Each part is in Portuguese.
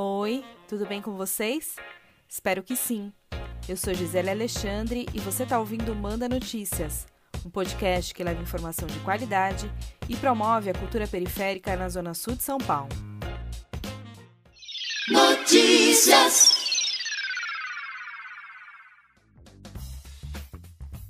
Oi, tudo bem com vocês? Espero que sim. Eu sou Gisele Alexandre e você está ouvindo Manda Notícias, um podcast que leva informação de qualidade e promove a cultura periférica na Zona Sul de São Paulo. Notícias!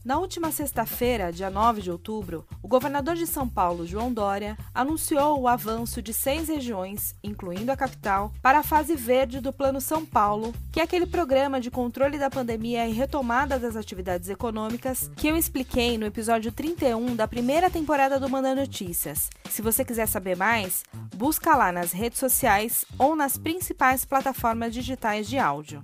Na última sexta-feira, dia 9 de outubro, o governador de São Paulo, João Dória, anunciou o avanço de seis regiões, incluindo a capital, para a fase verde do Plano São Paulo, que é aquele programa de controle da pandemia e retomada das atividades econômicas que eu expliquei no episódio 31 da primeira temporada do Manda Notícias. Se você quiser saber mais, busca lá nas redes sociais ou nas principais plataformas digitais de áudio.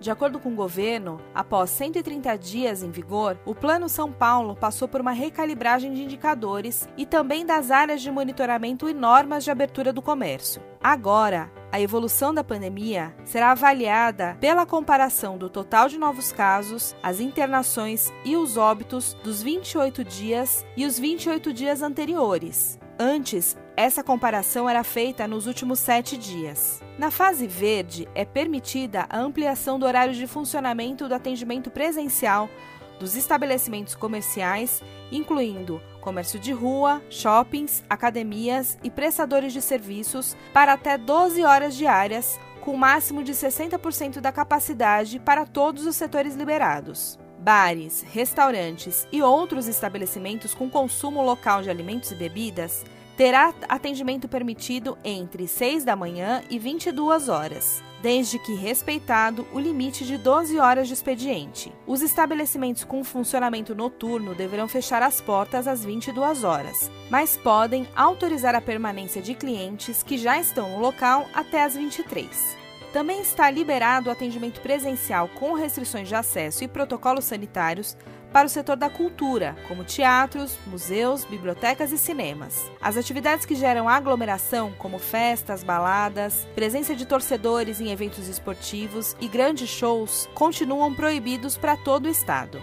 De acordo com o governo, após 130 dias em vigor, o Plano São Paulo passou por uma recalibragem de indicadores e também das áreas de monitoramento e normas de abertura do comércio. Agora, a evolução da pandemia será avaliada pela comparação do total de novos casos, as internações e os óbitos dos 28 dias e os 28 dias anteriores. Antes, essa comparação era feita nos últimos sete dias. Na fase verde, é permitida a ampliação do horário de funcionamento do atendimento presencial dos estabelecimentos comerciais, incluindo comércio de rua, shoppings, academias e prestadores de serviços, para até 12 horas diárias, com máximo de 60% da capacidade para todos os setores liberados. Bares, restaurantes e outros estabelecimentos com consumo local de alimentos e bebidas terá atendimento permitido entre 6 da manhã e 22 horas, desde que respeitado o limite de 12 horas de expediente. Os estabelecimentos com funcionamento noturno deverão fechar as portas às 22 horas, mas podem autorizar a permanência de clientes que já estão no local até às 23. Também está liberado o atendimento presencial com restrições de acesso e protocolos sanitários para o setor da cultura, como teatros, museus, bibliotecas e cinemas. As atividades que geram aglomeração, como festas, baladas, presença de torcedores em eventos esportivos e grandes shows, continuam proibidos para todo o estado.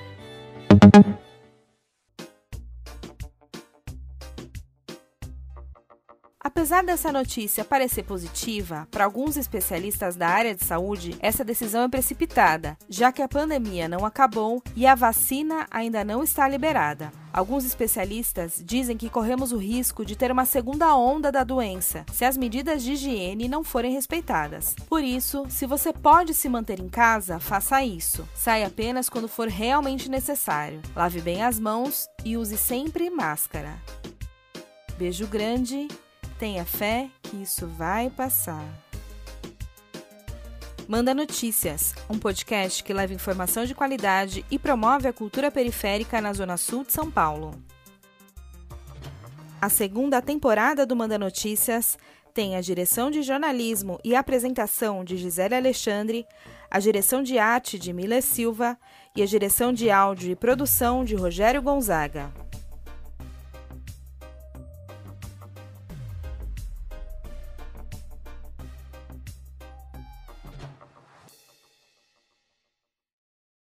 Apesar dessa notícia parecer positiva, para alguns especialistas da área de saúde, essa decisão é precipitada, já que a pandemia não acabou e a vacina ainda não está liberada. Alguns especialistas dizem que corremos o risco de ter uma segunda onda da doença se as medidas de higiene não forem respeitadas. Por isso, se você pode se manter em casa, faça isso. Saia apenas quando for realmente necessário. Lave bem as mãos e use sempre máscara. Beijo grande Tenha fé que isso vai passar. Manda Notícias, um podcast que leva informação de qualidade e promove a cultura periférica na Zona Sul de São Paulo. A segunda temporada do Manda Notícias tem a direção de jornalismo e apresentação de Gisele Alexandre, a direção de arte de Mila Silva e a direção de áudio e produção de Rogério Gonzaga.